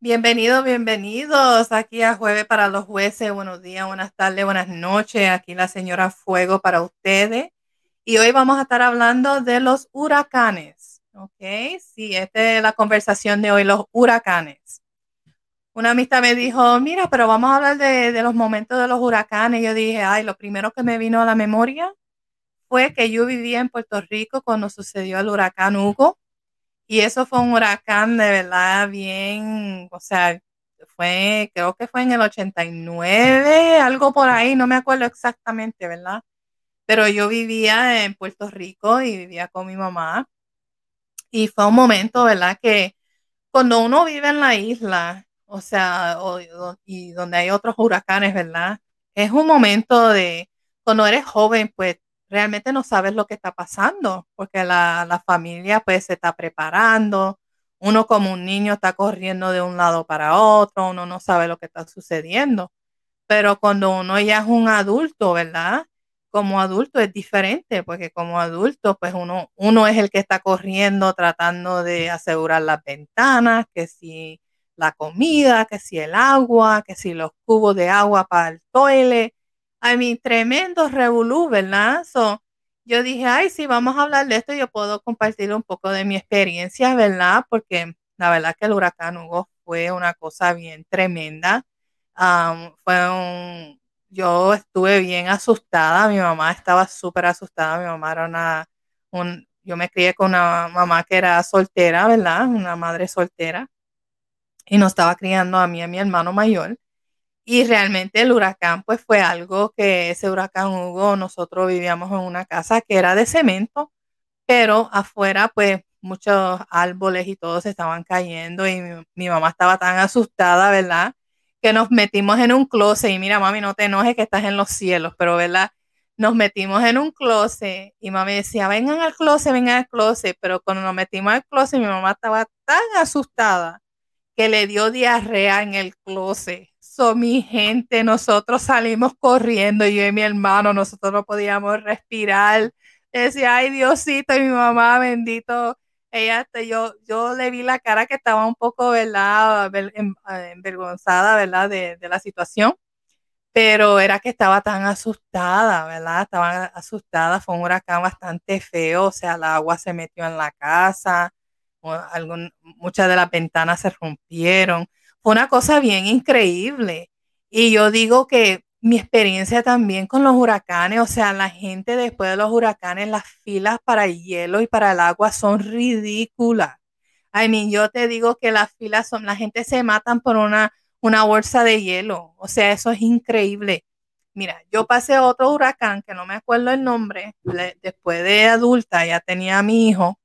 Bienvenidos, bienvenidos aquí a Jueves para los Jueces. Buenos días, buenas tardes, buenas noches. Aquí la señora Fuego para ustedes. Y hoy vamos a estar hablando de los huracanes. ¿Ok? Sí, esta es la conversación de hoy, los huracanes. Una amistad me dijo, mira, pero vamos a hablar de, de los momentos de los huracanes. Yo dije, ay, lo primero que me vino a la memoria fue que yo vivía en Puerto Rico cuando sucedió el huracán Hugo y eso fue un huracán de verdad bien, o sea, fue, creo que fue en el 89, algo por ahí, no me acuerdo exactamente, ¿verdad? Pero yo vivía en Puerto Rico y vivía con mi mamá. Y fue un momento, ¿verdad? Que cuando uno vive en la isla, o sea, y donde hay otros huracanes, ¿verdad? Es un momento de, cuando eres joven, pues realmente no sabes lo que está pasando, porque la, familia pues se está preparando, uno como un niño está corriendo de un lado para otro, uno no sabe lo que está sucediendo, pero cuando uno ya es un adulto, ¿verdad? Como adulto es diferente, porque como adulto pues uno, uno es el que está corriendo tratando de asegurar las ventanas, que si la comida, que si el agua, que si los cubos de agua para el toilet, a mi tremendo revolú, ¿verdad? yo dije, ay, sí, vamos a hablar de esto. Yo puedo compartir un poco de mi experiencia, ¿verdad? Porque la verdad que el huracán Hugo fue una cosa bien tremenda. fue un, yo estuve bien asustada. Mi mamá estaba súper asustada. Mi mamá era una, un, yo me crié con una mamá que era soltera, ¿verdad? Una madre soltera. Y nos estaba criando a mí y a mi hermano mayor. Y realmente el huracán, pues fue algo que ese huracán Hugo, nosotros vivíamos en una casa que era de cemento, pero afuera, pues muchos árboles y todo se estaban cayendo y mi, mamá estaba tan asustada, ¿verdad? Que nos metimos en un closet y mira, mami, no te enojes que estás en los cielos, pero ¿verdad? Nos metimos en un closet y mami decía, vengan al closet, vengan al closet, pero cuando nos metimos al closet mi mamá estaba tan asustada que le dio diarrea en el closet mi gente, nosotros salimos corriendo, yo y mi hermano, nosotros no podíamos respirar. Decía, ay Diosito, y mi mamá, bendito, ella, yo, yo le vi la cara que estaba un poco, ¿verdad? Em, eh, envergonzada, ¿verdad? De, de la situación, pero era que estaba tan asustada, ¿verdad? Estaba asustada, fue un huracán bastante feo, o sea, el agua se metió en la casa, algún, muchas de las ventanas se rompieron una cosa bien increíble. Y yo digo que mi experiencia también con los huracanes, o sea, la gente después de los huracanes, las filas para el hielo y para el agua son ridículas. I mean, yo te digo que las filas son, la gente se matan por una, una bolsa de hielo. O sea, eso es increíble. Mira, yo pasé otro huracán que no me acuerdo el nombre, después de adulta ya tenía a mi hijo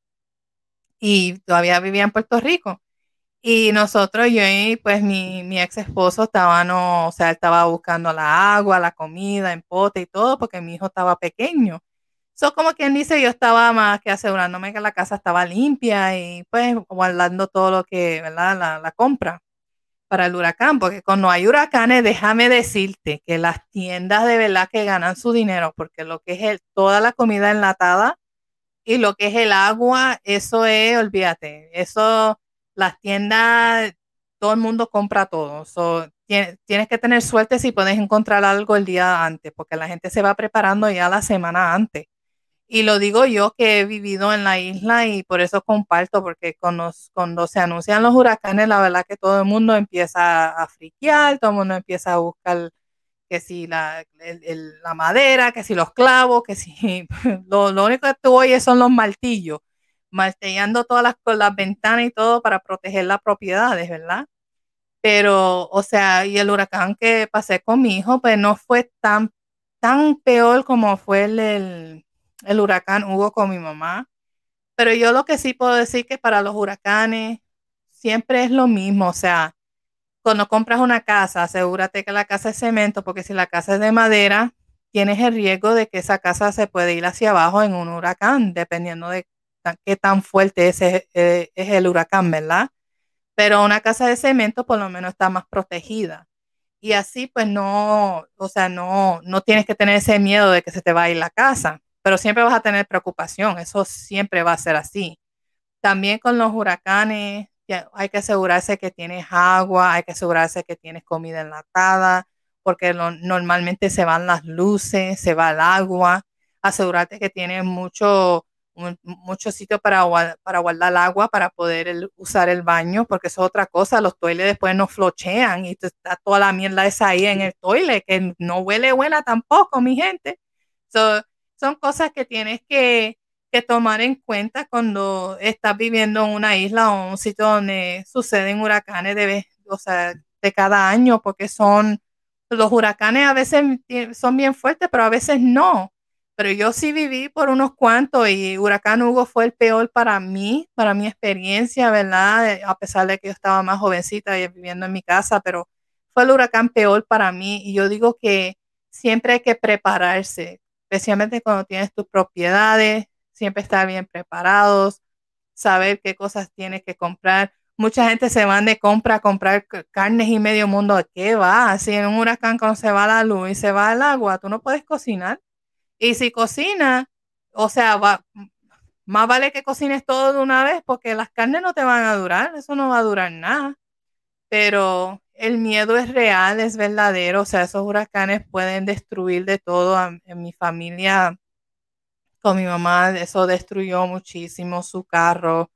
y todavía vivía en Puerto Rico. Y nosotros, yo y pues mi, mi ex esposo estaba, no, o sea, estaba buscando la agua, la comida en pote y todo, porque mi hijo estaba pequeño. Eso como quien dice, yo estaba más que asegurándome que la casa estaba limpia y pues guardando todo lo que, ¿verdad? La, la compra para el huracán, porque cuando hay huracanes, déjame decirte que las tiendas de verdad que ganan su dinero, porque lo que es el, toda la comida enlatada y lo que es el agua, eso es, olvídate, eso las tiendas, todo el mundo compra todo. tienes, que tener suerte si puedes encontrar algo el día antes, porque la gente se va preparando ya la semana antes. Y lo digo yo que he vivido en la isla y por eso comparto, porque cuando, cuando se anuncian los huracanes, la verdad que todo el mundo empieza a friquear, todo el mundo empieza a buscar que si la, la madera, que si los clavos, que si lo, lo único que tú oyes son los martillos martellando todas las, las ventanas y todo para proteger las propiedades, ¿verdad? Pero, o sea, y el huracán que pasé con mi hijo, pues no fue tan, tan peor como fue el, el, huracán Hugo con mi mamá. Pero yo lo que sí puedo decir que para los huracanes siempre es lo mismo, o sea, cuando compras una casa, asegúrate que la casa es cemento, porque si la casa es de madera, tienes el riesgo de que esa casa se puede ir hacia abajo en un huracán, dependiendo de qué tan fuerte es, eh, es el huracán, ¿verdad? Pero una casa de cemento por lo menos está más protegida. Y así pues no, o sea, no, no tienes que tener ese miedo de que se te va a ir la casa, pero siempre vas a tener preocupación, eso siempre va a ser así. También con los huracanes, hay que asegurarse que tienes agua, hay que asegurarse que tienes comida enlatada, porque normalmente se van las luces, se va el agua. Asegurarte que tienes mucho, mucho sitio para, para guardar el agua, para poder usar el baño, porque eso es otra cosa. Los toiles después no flochean y está toda la mierda esa ahí en el toile, que no huele buena tampoco, mi gente. son cosas que tienes que, que tomar en cuenta cuando estás viviendo en una isla o un sitio donde suceden huracanes de, o sea, de cada año, porque son, los huracanes a veces son bien fuertes, pero a veces no. Pero yo sí viví por unos cuantos y huracán Hugo fue el peor para mí, para mi experiencia, ¿verdad? A pesar de que yo estaba más jovencita y viviendo en mi casa, pero fue el huracán peor para mí. Y yo digo que siempre hay que prepararse, especialmente cuando tienes tus propiedades, siempre estar bien preparados, saber qué cosas tienes que comprar. Mucha gente se van de compra a comprar carnes y medio mundo. ¿Qué va? Así en un huracán cuando se va la luz y se va el agua, tú no puedes cocinar. Y si cocina, o sea, más vale que cocines todo de una vez porque las carnes no te van a durar, eso no va a durar nada. Pero el miedo es real, es verdadero, o sea, esos huracanes pueden destruir de todo. En mi familia con mi mamá, eso destruyó muchísimo su carro,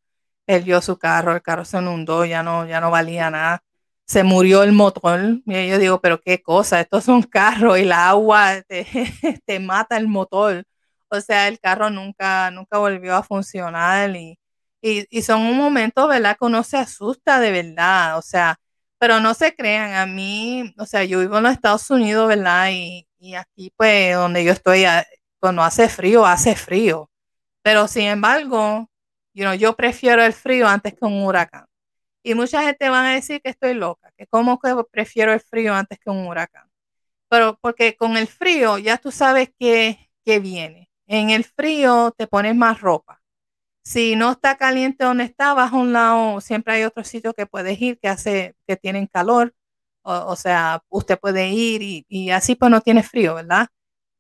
perdió su carro, el carro se inundó, ya no, ya no valía nada. Se murió el motor. Y yo digo, pero qué cosa, estos son carros y el agua te, mata el motor. O sea, el carro nunca, nunca volvió a funcionar y, y, son un momento, ¿verdad? Que uno se asusta de verdad. O sea, pero no se crean, a mí, o sea, yo vivo en los Estados Unidos, ¿verdad? Y, y aquí, pues, donde yo estoy, cuando hace frío, hace frío. Pero sin embargo, yo prefiero el frío antes que un huracán. Y mucha gente va a decir que estoy loca, que cómo que prefiero el frío antes que un huracán. Pero porque con el frío ya tú sabes que, que viene. En el frío te pones más ropa. Si no está caliente donde está, vas a un lado, siempre hay otro sitio que puedes ir que hace, que tienen calor. O, sea, usted puede ir y, y así pues no tiene frío, ¿verdad?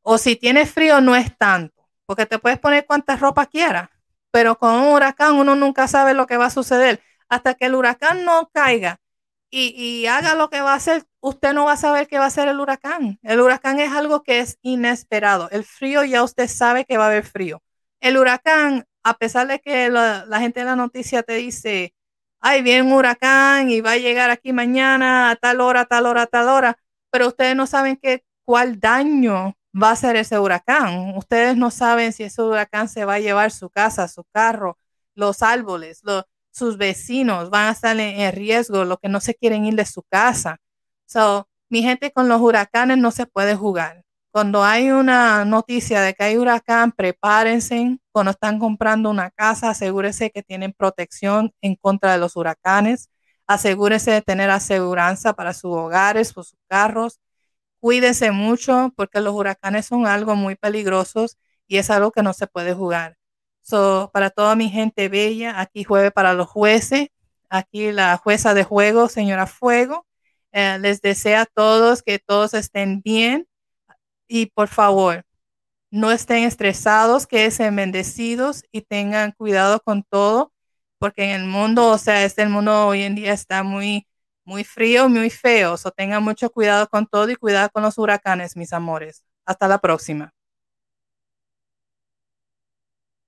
O si tienes frío, no es tanto, porque te puedes poner cuantas ropa quieras, pero con un huracán uno nunca sabe lo que va a suceder. Hasta que el huracán no caiga y, haga lo que va a hacer, usted no va a saber qué va a hacer el huracán. El huracán es algo que es inesperado. El frío ya usted sabe que va a haber frío. El huracán, a pesar de que la, gente de la noticia te dice, ay, viene un huracán y va a llegar aquí mañana a tal hora, tal hora, tal hora, pero ustedes no saben qué, cuál daño va a ser ese huracán. Ustedes no saben si ese huracán se va a llevar su casa, su carro, los árboles, sus vecinos van a estar en, riesgo, los que no se quieren ir de su casa. So, mi gente, con los huracanes no se puede jugar. Cuando hay una noticia de que hay huracán, prepárense. Cuando están comprando una casa, asegúrense que tienen protección en contra de los huracanes. Asegúrense de tener aseguranza para sus hogares, para sus carros cuídese mucho porque los huracanes son algo muy peligrosos y es algo que no se puede jugar. So, para toda mi gente bella, aquí jueves para los jueces, aquí la jueza de juego, señora Fuego, eh, les desea a todos que todos estén bien y por favor, no estén estresados, que sean bendecidos y tengan cuidado con todo, porque en el mundo, o sea, este mundo hoy en día está muy muy frío, muy feo. So tengan mucho cuidado con todo y cuidado con los huracanes, mis amores. Hasta la próxima.